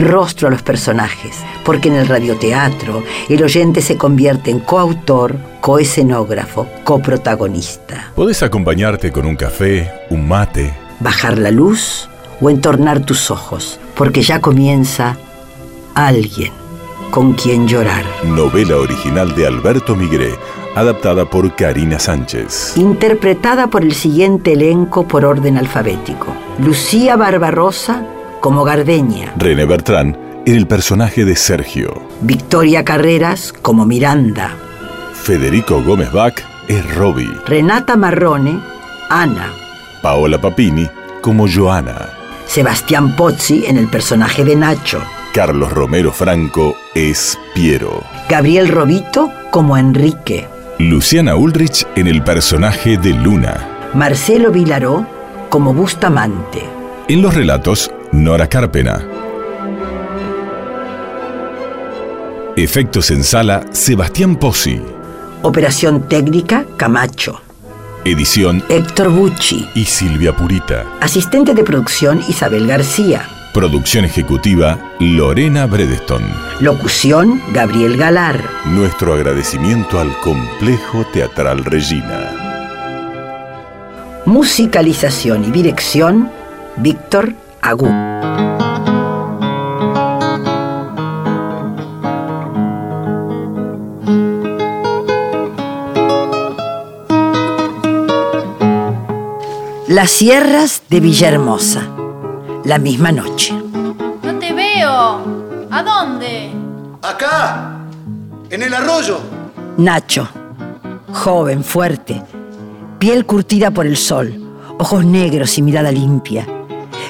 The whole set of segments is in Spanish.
rostro a los personajes, porque en el radioteatro el oyente se convierte en coautor, coescenógrafo, coprotagonista. Podés acompañarte con un café, un mate, Bajar la luz o entornar tus ojos, porque ya comienza alguien con quien llorar. novela original de Alberto Migré, adaptada por Karina Sánchez. Interpretada por el siguiente elenco por orden alfabético. Lucía Barbarosa como Gardeña. René Bertrán en el personaje de Sergio. Victoria Carreras como Miranda. Federico Gómez Bach es Robbie. Renata Marrone, Ana. Paola Papini como Joana. Sebastián Pozzi en el personaje de Nacho. Carlos Romero Franco es Piero. Gabriel Robito como Enrique. Luciana Ulrich en el personaje de Luna. Marcelo Vilaró como Bustamante. En los relatos, Nora Carpena. Efectos en sala, Sebastián Pozzi. Operación técnica Camacho. Edición Héctor Bucci. y Silvia Purita. Asistente de producción Isabel García. Producción ejecutiva, Lorena Bredeston. Locución Gabriel Galar. Nuestro agradecimiento al Complejo Teatral Regina. Musicalización y dirección Víctor Agú. Las sierras de Villahermosa. La misma noche. No te veo. ¿A dónde? Acá, en el arroyo. Nacho, joven, fuerte, piel curtida por el sol, ojos negros y mirada limpia.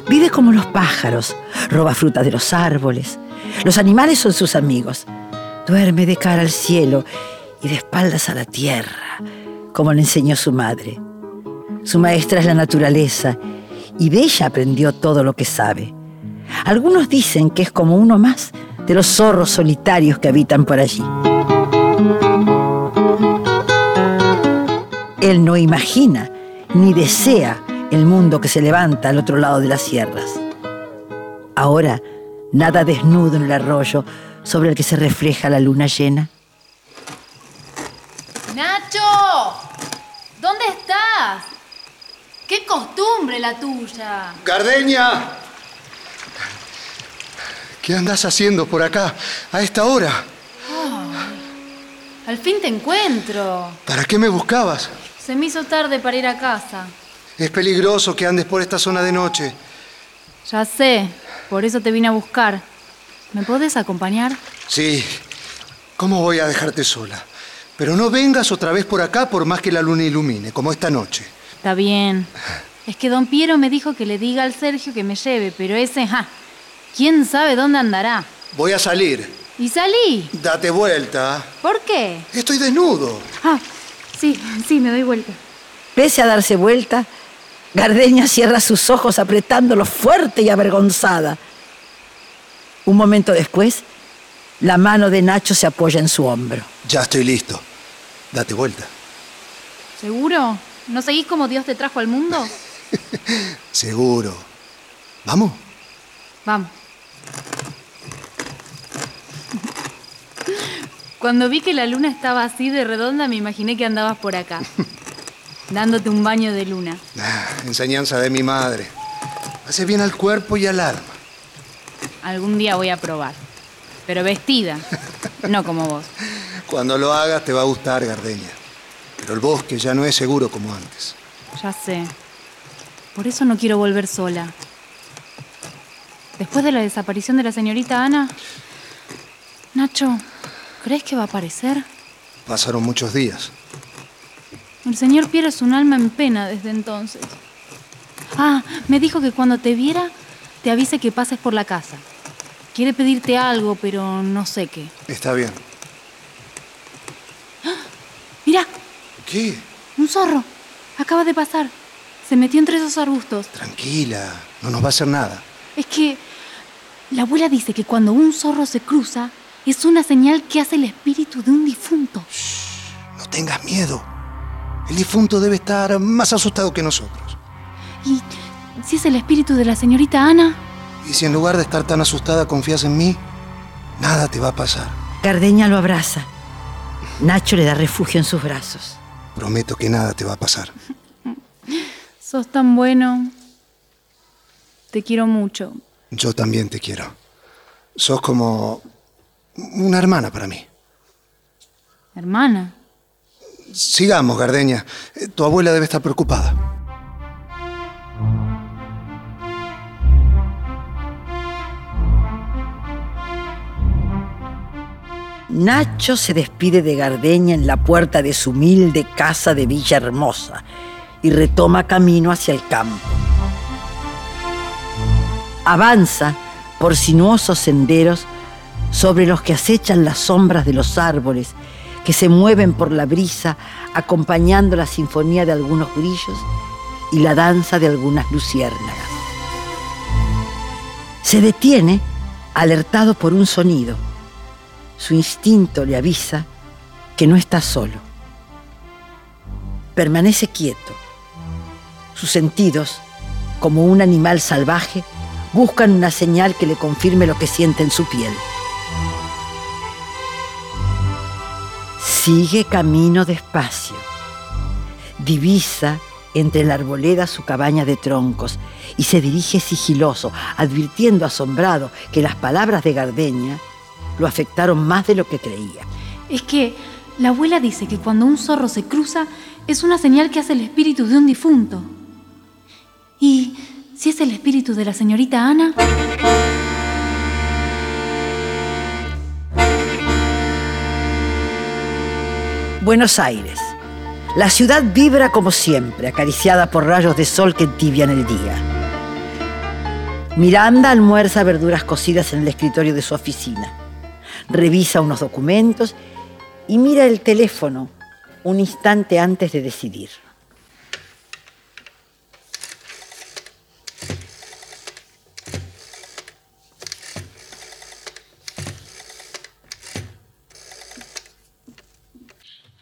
Vive como los pájaros, roba frutas de los árboles. Los animales son sus amigos. Duerme de cara al cielo y de espaldas a la tierra, como le enseñó su madre. Su maestra es la naturaleza y de ella aprendió todo lo que sabe. Algunos dicen que es como uno más de los zorros solitarios que habitan por allí. Él no imagina ni desea el mundo que se levanta al otro lado de las sierras. Ahora nada desnudo en el arroyo sobre el que se refleja la luna llena. ¡Nacho! ¿Dónde estás? ¡Qué costumbre la tuya! Gardeña. ¿Qué andas haciendo por acá a esta hora? Al fin te encuentro. ¿Para qué me buscabas? Se me hizo tarde para ir a casa. Es peligroso que andes por esta zona de noche. Ya sé, por eso te vine a buscar. ¿Me podés acompañar? Sí. ¿Cómo voy a dejarte sola? Pero no vengas otra vez por acá por más que la luna ilumine, como esta noche. Está bien. Es que don Piero me dijo que le diga al Sergio que me lleve, pero ese, ja, quién sabe dónde andará. Voy a salir. Y salí. Date vuelta. ¿Por qué? Estoy desnudo. Ah, sí, sí, me doy vuelta. Pese a darse vuelta, Gardeña cierra sus ojos apretándolo fuerte y avergonzada. Un momento después, la mano de Nacho se apoya en su hombro. Ya estoy listo. Date vuelta. ¿Seguro? ¿No seguís como Dios te trajo al mundo? Seguro. ¿Vamos? Vamos. Cuando vi que la luna estaba así de redonda, me imaginé que andabas por acá, dándote un baño de luna. Ah, enseñanza de mi madre. Hace bien al cuerpo y al alma. Algún día voy a probar, pero vestida, no como vos. Cuando lo hagas te va a gustar, Gardeña. Pero el bosque ya no es seguro como antes. Ya sé. Por eso no quiero volver sola. Después de la desaparición de la señorita Ana, Nacho, ¿crees que va a aparecer? Pasaron muchos días. El señor Piero es un alma en pena desde entonces. Ah, me dijo que cuando te viera, te avise que pases por la casa. Quiere pedirte algo, pero no sé qué. Está bien. ¿Qué? Un zorro. Acaba de pasar. Se metió entre esos arbustos. Tranquila, no nos va a hacer nada. Es que la abuela dice que cuando un zorro se cruza es una señal que hace el espíritu de un difunto. No tengas miedo. El difunto debe estar más asustado que nosotros. ¿Y si es el espíritu de la señorita Ana? Y si en lugar de estar tan asustada confías en mí, nada te va a pasar. Gardeña lo abraza. Nacho le da refugio en sus brazos. Prometo que nada te va a pasar. Sos tan bueno. Te quiero mucho. Yo también te quiero. Sos como una hermana para mí. Hermana. Sigamos, Gardeña. Eh, Tu abuela debe estar preocupada. Nacho se despide de Gardeña en la puerta de su humilde casa de Villa Hermosa y retoma camino hacia el campo. Avanza por sinuosos senderos sobre los que acechan las sombras de los árboles que se mueven por la brisa acompañando la sinfonía de algunos grillos y la danza de algunas luciérnagas. Se detiene alertado por un sonido. Su instinto le avisa que no está solo. Permanece quieto. Sus sentidos, como un animal salvaje, buscan una señal que le confirme lo que siente en su piel. Sigue camino despacio. Divisa entre la arboleda su cabaña de troncos y se dirige sigiloso, advirtiendo asombrado que las palabras de Gardeña lo afectaron más de lo que creía. Es que la abuela dice que cuando un zorro se cruza es una señal que hace el espíritu de un difunto. ¿Y si es el espíritu de la señorita Ana? Buenos Aires. La ciudad vibra como siempre, acariciada por rayos de sol que entibian el día. Miranda almuerza verduras cocidas en el escritorio de su oficina. Revisa unos documentos y mira el teléfono un instante antes de decidir.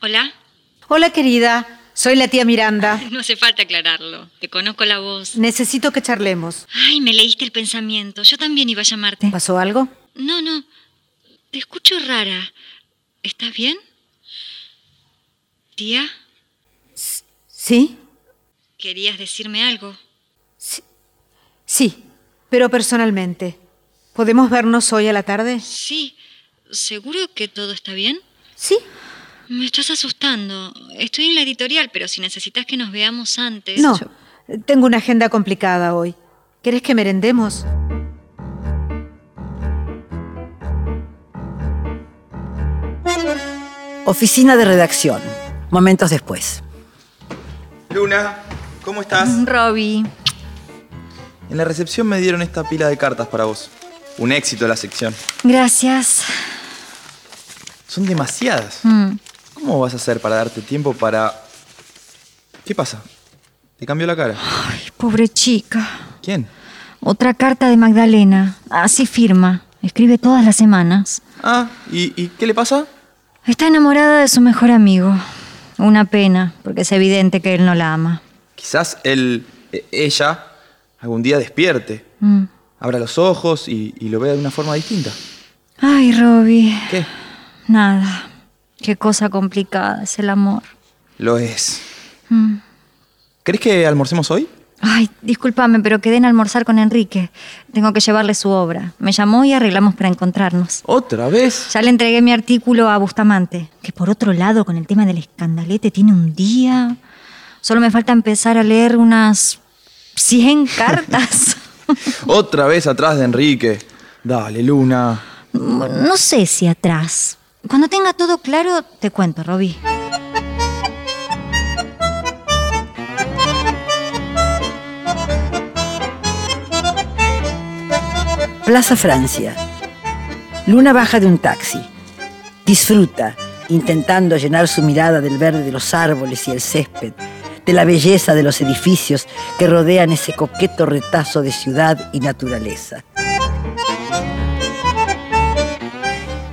Hola. Hola querida, soy la tía Miranda. No hace falta aclararlo. Te conozco la voz. Necesito que charlemos. Ay, me leíste el pensamiento. Yo también iba a llamarte. ¿Pasó algo? No, no. Te escucho rara. ¿Estás bien? Tía, ¿Sí? ¿querías decirme algo? Sí, pero personalmente. ¿Podemos vernos hoy a la tarde? Sí. ¿Seguro que todo está bien? Sí. Me estás asustando. Estoy en la editorial, pero si necesitas que nos veamos antes. No, tengo una agenda complicada hoy. ¿Querés que merendemos? Oficina de redacción. Momentos después. Luna, ¿cómo estás? Robbie. En la recepción me dieron esta pila de cartas para vos. Un éxito la sección. Gracias. Son demasiadas. ¿Cómo vas a hacer para darte tiempo para... ¿Qué pasa? ¿Te cambió la cara? Pobre chica. ¿Quién? Otra carta de Magdalena. Así firma. Escribe todas las semanas. Ah, ¿y, y qué le pasa? Está enamorada de su mejor amigo. Una pena, porque es evidente que él no la ama. Quizás él, e- ella, algún día despierte. Mm. Abra los ojos y, y lo vea de una forma distinta. Ay, Robbie. ¿Qué? Nada. Qué cosa complicada es el amor. Lo es. Mm. ¿Crees que almorcemos hoy? Ay, discúlpame, pero quedé en almorzar con Enrique. Tengo que llevarle su obra. Me llamó y arreglamos para encontrarnos. ¿Otra vez? Ya le entregué mi artículo a Bustamante, que por otro lado, con el tema del escandalete, tiene un día. Solo me falta empezar a leer unas 100 cartas. Otra vez atrás de Enrique. Dale, Luna. no sé si atrás. Cuando tenga todo claro, te cuento, Robbie. Plaza Francia. Luna baja de un taxi. Disfruta intentando llenar su mirada del verde de los árboles y el césped, de la belleza de los edificios que rodean ese coqueto retazo de ciudad y naturaleza.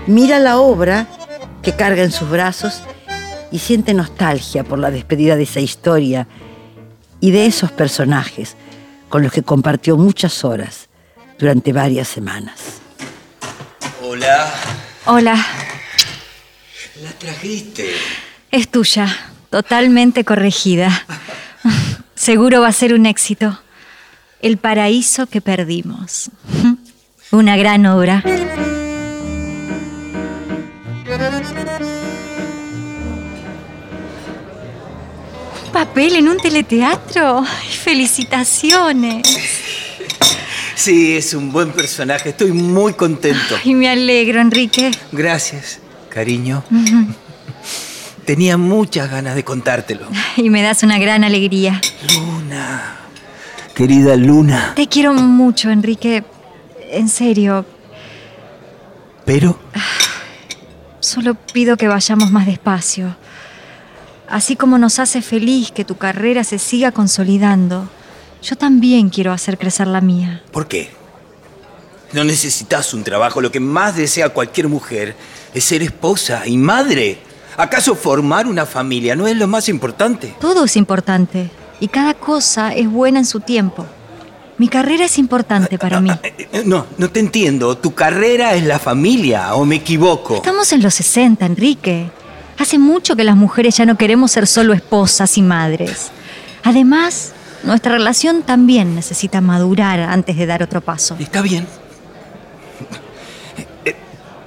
Mira la obra que carga en sus brazos y siente nostalgia por la despedida de esa historia y de esos personajes con los que compartió muchas horas durante varias semanas. Hola. Hola, La trajiste. es tuya, totalmente corregida. Seguro va a ser un éxito. El paraíso que perdimos. Una gran obra. Papel en un teleteatro? Felicitaciones. Sí, es un buen personaje. Estoy muy contento. Y me alegro, Enrique. Gracias, cariño. Tenía muchas ganas de contártelo. Y me das una gran alegría. Luna. Querida Luna. Te quiero mucho, Enrique. En serio, Pero solo pido que vayamos más despacio. Así como nos hace feliz que tu carrera se siga consolidando, yo también quiero hacer crecer la mía. ¿Por qué? No necesitas un trabajo. Lo que más desea cualquier mujer es ser esposa y madre. ¿Acaso formar una familia no es lo más importante? Todo es importante y cada cosa es buena en su tiempo. Mi carrera es importante para mí. Eh, No, no te entiendo. ¿Tu carrera es la familia o me equivoco? Estamos en los 60, Enrique. Hace mucho que las mujeres ya no queremos ser solo esposas y madres. Además, nuestra relación también necesita madurar antes de dar otro paso. Está bien. Eh,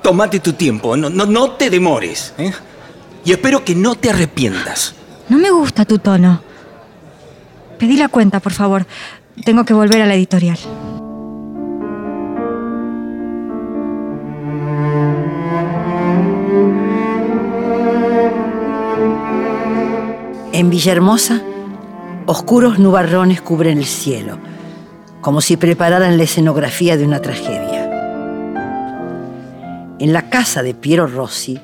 Tómate tu tiempo, no, no, no te demores. ¿eh? Y espero que no te arrepientas. No me gusta tu tono. Pedí la cuenta, por favor. Tengo que volver a la editorial. En Villahermosa, oscuros nubarrones cubren el cielo, como si prepararan la escenografía de una tragedia. En la casa de Piero Rossi,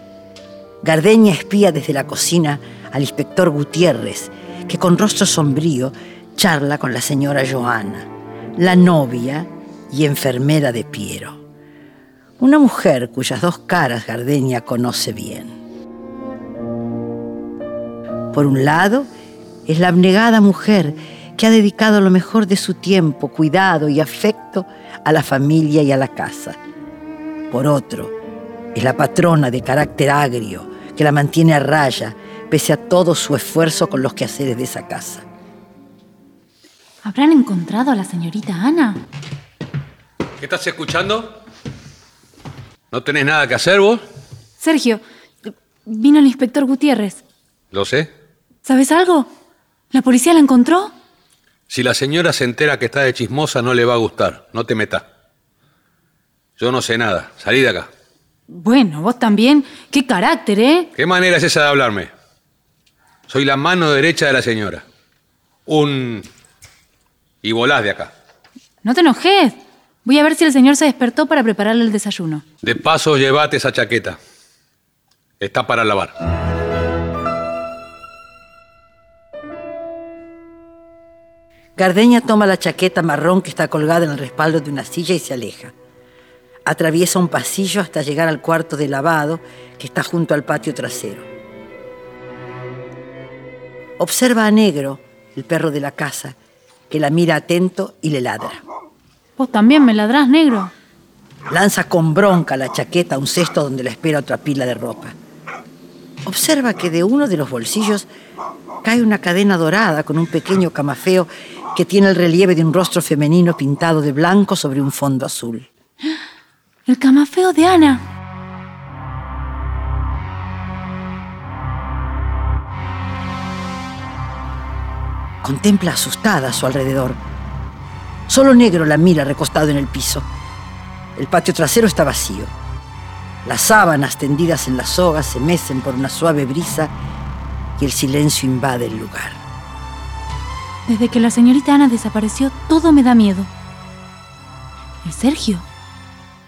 Gardeña espía desde la cocina al inspector Gutiérrez, que con rostro sombrío charla con la señora Joana, la novia y enfermera de Piero. Una mujer cuyas dos caras Gardeña conoce bien. Por un lado, es la abnegada mujer que ha dedicado lo mejor de su tiempo, cuidado y afecto a la familia y a la casa. Por otro, es la patrona de carácter agrio que la mantiene a raya pese a todo su esfuerzo con los quehaceres de esa casa. ¿Habrán encontrado a la señorita Ana? ¿Qué estás escuchando? ¿No tenés nada que hacer vos? Sergio, vino el inspector Gutiérrez. Lo sé. ¿Sabes algo? ¿La policía la encontró? Si la señora se entera que está de chismosa, no le va a gustar. No te metas. Yo no sé nada. Salí de acá. Bueno, vos también. Qué carácter, ¿eh? ¿Qué manera es esa de hablarme? Soy la mano derecha de la señora. Un... Y volás de acá. No te enojes. Voy a ver si el señor se despertó para prepararle el desayuno. De paso, llévate esa chaqueta. Está para lavar. Gardeña toma la chaqueta marrón que está colgada en el respaldo de una silla y se aleja. Atraviesa un pasillo hasta llegar al cuarto de lavado que está junto al patio trasero. Observa a Negro, el perro de la casa, que la mira atento y le ladra. Vos también me ladrás, negro. Lanza con bronca la chaqueta a un cesto donde la espera otra pila de ropa. Observa que de uno de los bolsillos cae una cadena dorada con un pequeño camafeo que tiene el relieve de un rostro femenino pintado de blanco sobre un fondo azul. El camafeo de Ana. Contempla asustada a su alrededor. Solo Negro la mira recostado en el piso. El patio trasero está vacío. Las sábanas tendidas en las sogas se mecen por una suave brisa y el silencio invade el lugar. Desde que la señorita Ana desapareció, todo me da miedo. ¿El Sergio?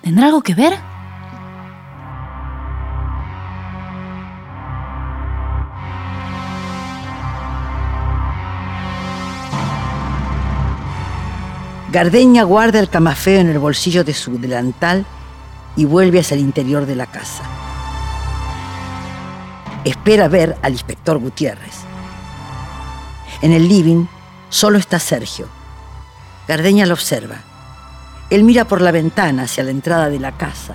¿Tendrá algo que ver? Gardeña guarda el camafeo en el bolsillo de su delantal y vuelve hacia el interior de la casa. Espera ver al inspector Gutiérrez. En el living solo está Sergio. Gardeña lo observa. Él mira por la ventana hacia la entrada de la casa.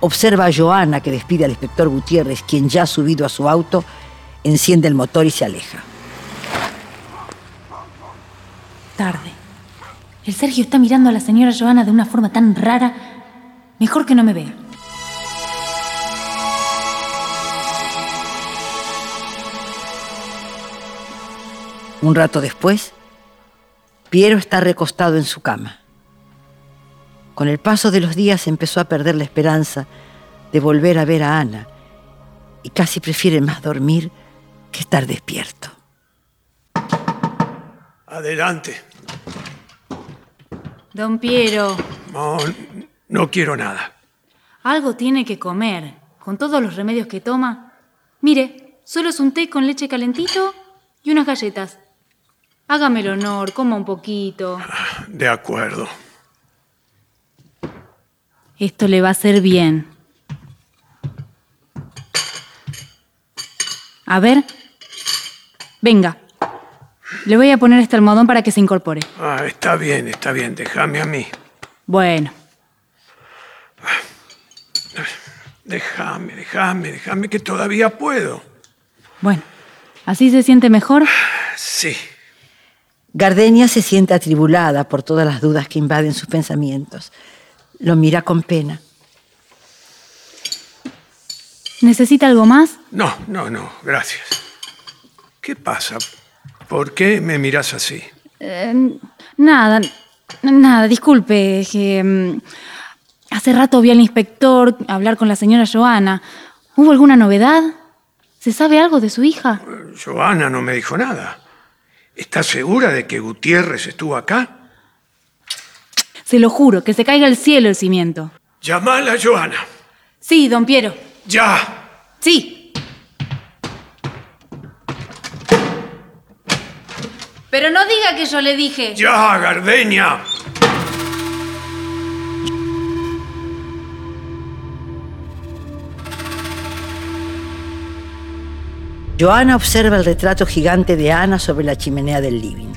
Observa a Joana que despide al inspector Gutiérrez, quien ya ha subido a su auto, enciende el motor y se aleja. Tarde. El Sergio está mirando a la señora Joana de una forma tan rara. Mejor que no me vea. Un rato después, Piero está recostado en su cama. Con el paso de los días empezó a perder la esperanza de volver a ver a Ana y casi prefiere más dormir que estar despierto. Adelante. Don Piero, No, no quiero nada. algo tiene que comer. Con todos los remedios que toma. Mire, solo es un té con leche calentito y unas galletas. Hágame el honor, coma un poquito. De acuerdo. Esto le va a hacer bien. A ver. Venga. Le voy a poner este almohadón para que se incorpore. Ah, está bien, está bien. Déjame a mí. Bueno, Déjame, déjame, déjame que todavía puedo. bueno. ¿Así se siente mejor? Sí. Gardenia se siente atribulada por todas las dudas que invaden sus pensamientos. Lo mira con pena. ¿Necesita algo más? No, no, no, gracias. ¿Qué pasa? ¿Por qué me miras así? Eh, nada, nada, disculpe. Que, mm, hace rato vi al inspector hablar con la señora Joana. ¿Hubo alguna novedad? ¿Se sabe algo de su hija? Joana no me dijo nada. ¿Estás segura de que Gutiérrez estuvo acá? Se lo juro, que se caiga al cielo el cimiento. Llamala a Joana. Sí, don Piero. ¡Ya! Sí. Pero no diga que yo le dije. ¡Ya, Gardeña! Joana observa el retrato gigante de Ana sobre la chimenea del living.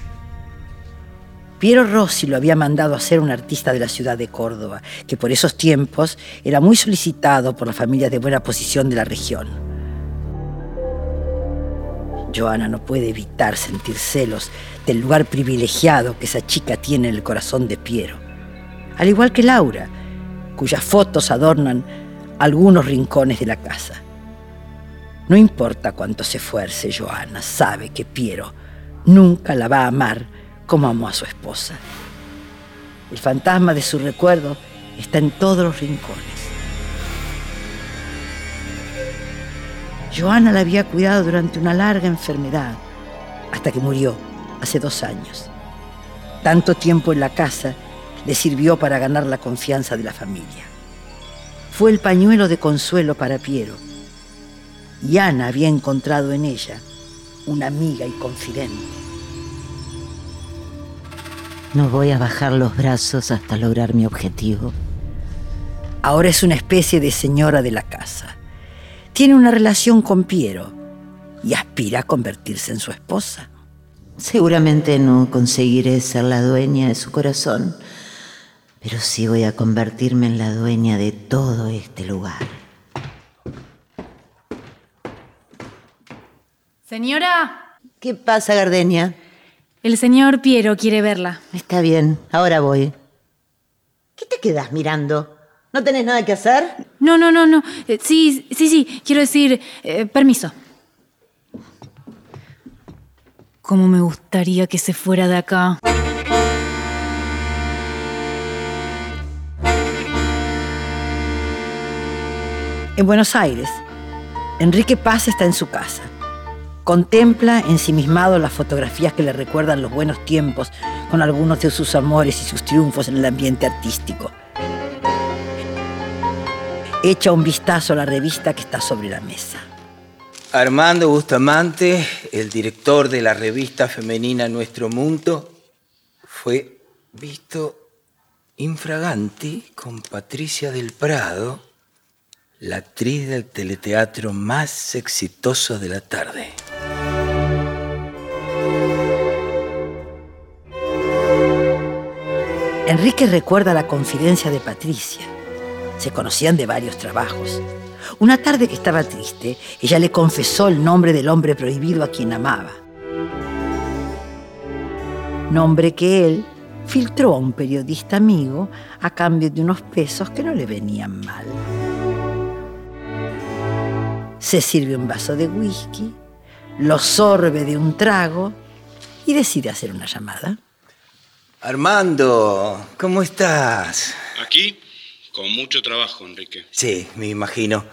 Piero Rossi lo había mandado a hacer un artista de la ciudad de Córdoba, que por esos tiempos era muy solicitado por las familias de buena posición de la región. Joana no puede evitar sentir celos del lugar privilegiado que esa chica tiene en el corazón de Piero, al igual que Laura, cuyas fotos adornan algunos rincones de la casa. No importa cuánto se esfuerce, Joana sabe que Piero nunca la va a amar como amó a su esposa. El fantasma de su recuerdo está en todos los rincones. Joana la había cuidado durante una larga enfermedad, hasta que murió hace dos años. Tanto tiempo en la casa le sirvió para ganar la confianza de la familia. Fue el pañuelo de consuelo para Piero y Ana había encontrado en ella una amiga y confidente. No voy a bajar los brazos hasta lograr mi objetivo. Ahora es una especie de señora de la casa. Tiene una relación con Piero y aspira a convertirse en su esposa. Seguramente no conseguiré ser la dueña de su corazón, pero sí voy a convertirme en la dueña de todo este lugar. Señora, ¿Qué pasa, Gardenia? el señor Piero quiere verla. Está bien, ahora voy. ¿Qué te quedas mirando? ¿No tenés nada que hacer? No, no, no, no. Eh, sí, sí, sí. Quiero decir, eh, permiso. Cómo me gustaría que se fuera de acá. En Buenos Aires, Enrique Paz está en su casa. Contempla ensimismado las fotografías que le recuerdan los buenos tiempos con algunos de sus amores y sus triunfos en el ambiente artístico. Echa un vistazo a la revista que está sobre la mesa. Armando Bustamante, el director de la revista femenina Nuestro Mundo, fue visto infraganti con Patricia del Prado, la actriz del teleteatro más exitoso de la tarde. Enrique recuerda la confidencia de Patricia. Se conocían de varios trabajos. Una tarde que estaba triste, ella le confesó el nombre del hombre prohibido a quien amaba. Nombre que él filtró a un periodista amigo a cambio de unos pesos que no le venían mal. Se sirve un vaso de whisky, lo sorbe de un trago y decide hacer una llamada. Armando, ¿cómo estás? Aquí, con mucho trabajo, Enrique. Sí, me imagino.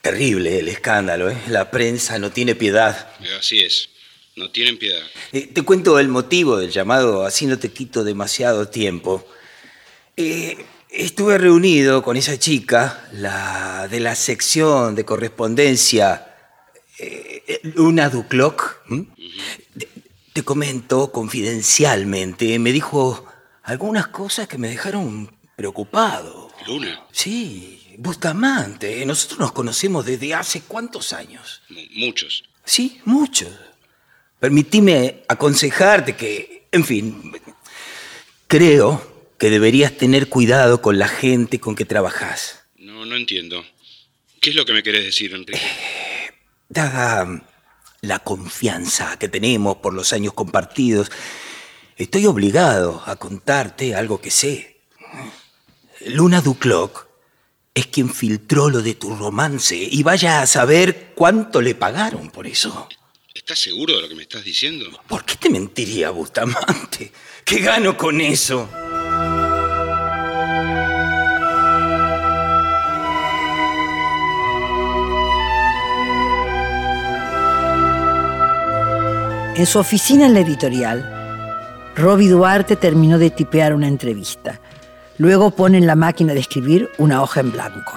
Terrible el escándalo, ¿eh? La prensa no tiene piedad. Eh, Así es, no tienen piedad. Eh, te cuento el motivo del llamado, así no te quito demasiado tiempo. Eh, estuve reunido con esa chica, la de la sección de correspondencia, eh, Luna Ducloc. Te, te comento confidencialmente, me dijo algunas cosas que me dejaron preocupado. Luna, Sí, Bustamante, nosotros nos conocemos desde hace cuántos años. mu- muchos. Sí, mucho. Permitime aconsejarte que, en fin, creo que deberías tener cuidado con la gente con que trabajas. No, no entiendo. ¿Qué es lo que me querés decir, Enrique? Dada la confianza que tenemos por los años compartidos, estoy obligado a contarte algo que sé. Luna Ducloc es quien filtró lo de tu romance y vaya a saber cuánto le pagaron por eso. ¿Estás seguro de lo que me estás diciendo? ¿Por qué te mentiría, Bustamante? ¿Qué gano con eso? En su oficina en la editorial, Robbie Duarte terminó de tipear una entrevista. Luego pone en la máquina de escribir una hoja en blanco.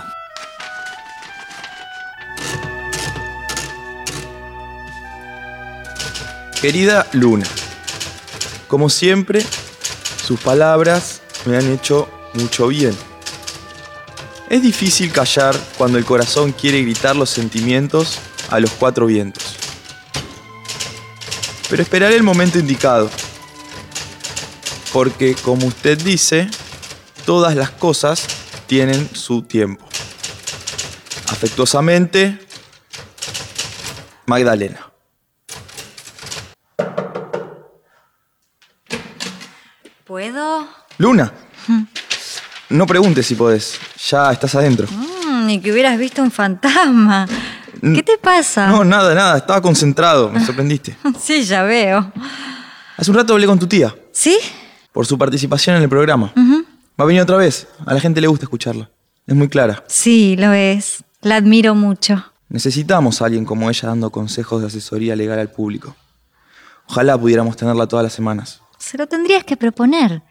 Querida Luna, como siempre, sus palabras me han hecho mucho bien. Es difícil callar cuando el corazón quiere gritar los sentimientos a los cuatro vientos. Pero esperaré el momento indicado. Porque, como usted dice, todas las cosas tienen su tiempo. Afectuosamente, Magdalena. ¿Puedo? Luna. No preguntes si podés. Ya estás adentro. Mm, ni que hubieras visto un fantasma. ¿Qué te pasa? No, nada, nada. Estaba concentrado. Me sorprendiste. Sí, ya veo. Hace un rato hablé con tu tía. ¿Sí? Por su participación en el programa. Va a venir otra vez. A la gente le gusta escucharla. Es muy clara. Sí, lo es. La admiro mucho. Necesitamos a alguien como ella dando consejos de asesoría legal al público. Ojalá pudiéramos tenerla todas las semanas. Se lo tendrías que proponer.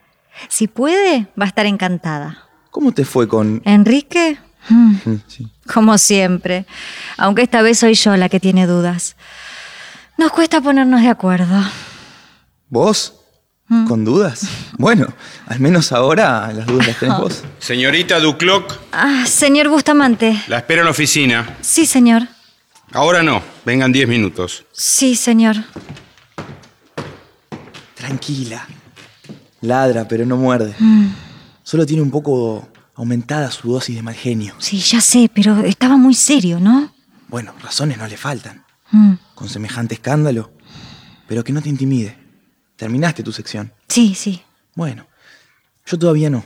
Si puede, va a estar encantada. ¿Cómo te fue con...? ¿Enrique? Mm, Mm, sí. Como siempre. Aunque esta vez soy yo la que tiene dudas. Nos cuesta ponernos de acuerdo. ¿Vos? ¿Con dudas? Bueno, al menos ahora las dudas las tenés vos. Señorita Ducloc, Ah, señor Bustamante. la espero en la oficina. Sí, señor. Ahora no, vengan 10 minutos. Sí, señor. Tranquila. Ladra, pero no muerde. Mm, Solo tiene un poco aumentada su dosis de mal genio. sí, ya sé, pero estaba muy serio, ¿no? Bueno, razones no le faltan. Mm, Con semejante escándalo. Pero que no te intimide. Terminaste tu sección. sí, sí. Bueno, yo todavía no.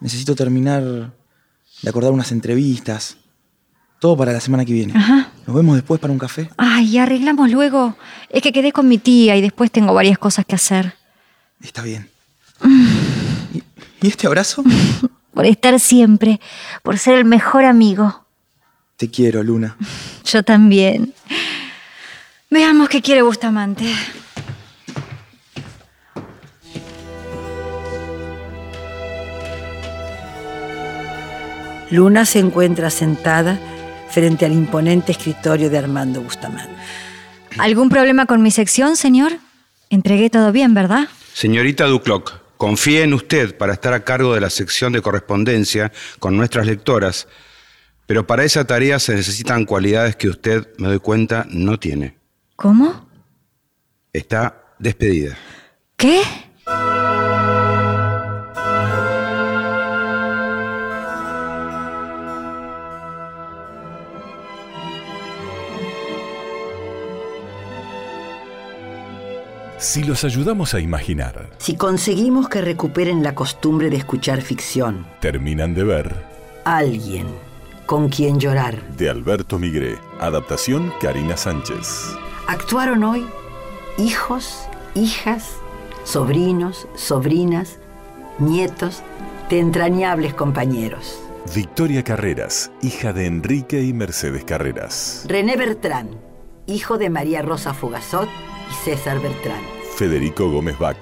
Necesito terminar de acordar unas entrevistas. Todo para la semana que viene. Ajá. Nos vemos después para un café. Ay, arreglamos luego. Es que quedé con mi tía y después tengo varias cosas que hacer. Está bien. ¿Y, y este abrazo? Por estar siempre, por ser el mejor amigo. Te quiero, Luna. Yo también. Veamos qué quiere Bustamante. Luna se encuentra sentada frente al imponente escritorio de Armando Bustamante. ¿Algún problema con mi sección, señor? Entregué todo bien, ¿verdad? Señorita Ducloc, Confié en usted para estar a cargo de la sección de correspondencia con nuestras lectoras, pero para esa tarea se necesitan cualidades que usted, me doy cuenta, no tiene. ¿Cómo? Está despedida. ¿Qué? Si los ayudamos a imaginar, Si conseguimos que recuperen la costumbre de escuchar ficción, terminan de ver alguien con quien llorar. de Alberto Migré, adaptación Karina Sánchez. Actuaron hoy hijos, hijas, sobrinos, sobrinas, nietos de entrañables compañeros. Victoria Carreras, hija de Enrique y Mercedes Carreras. René Bertrán, hijo de María Rosa Fugazot y César Bertrán. Federico Gómez Bach,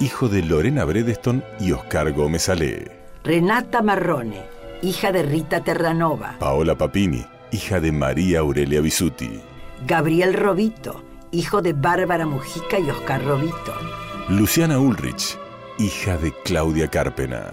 hijo de Lorena Bredeston y Oscar Gómez Ale. Renata Marrone, hija de Rita Terranova. Paola Papini, hija de María Aurelia Bisuti. Gabriel Robito, hijo de Bárbara Mujica y Oscar Robito. Luciana Ulrich, hija de Claudia Carpena.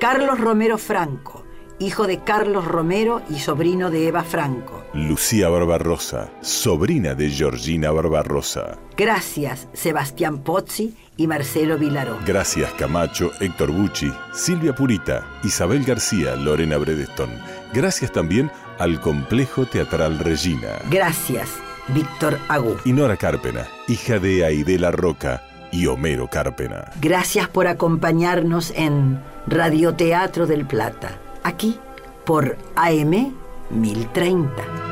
Carlos Romero Franco, hijo de Carlos Romero y sobrino de Eva Franco. Lucía Barbarosa, sobrina de Georgina Barbarosa. Gracias, Sebastián Pozzi y Marcelo Vilaró. Gracias Camacho, Héctor Bucci, Silvia Purita, Isabel García, Lorena Bredeston. Gracias también al Complejo Teatral Regina. Gracias, Víctor Agú. Y Nora Carpena, hija de Aidela Roca y Homero Carpena. Gracias por acompañarnos en Radioteatro del Plata, aquí por AM 1030.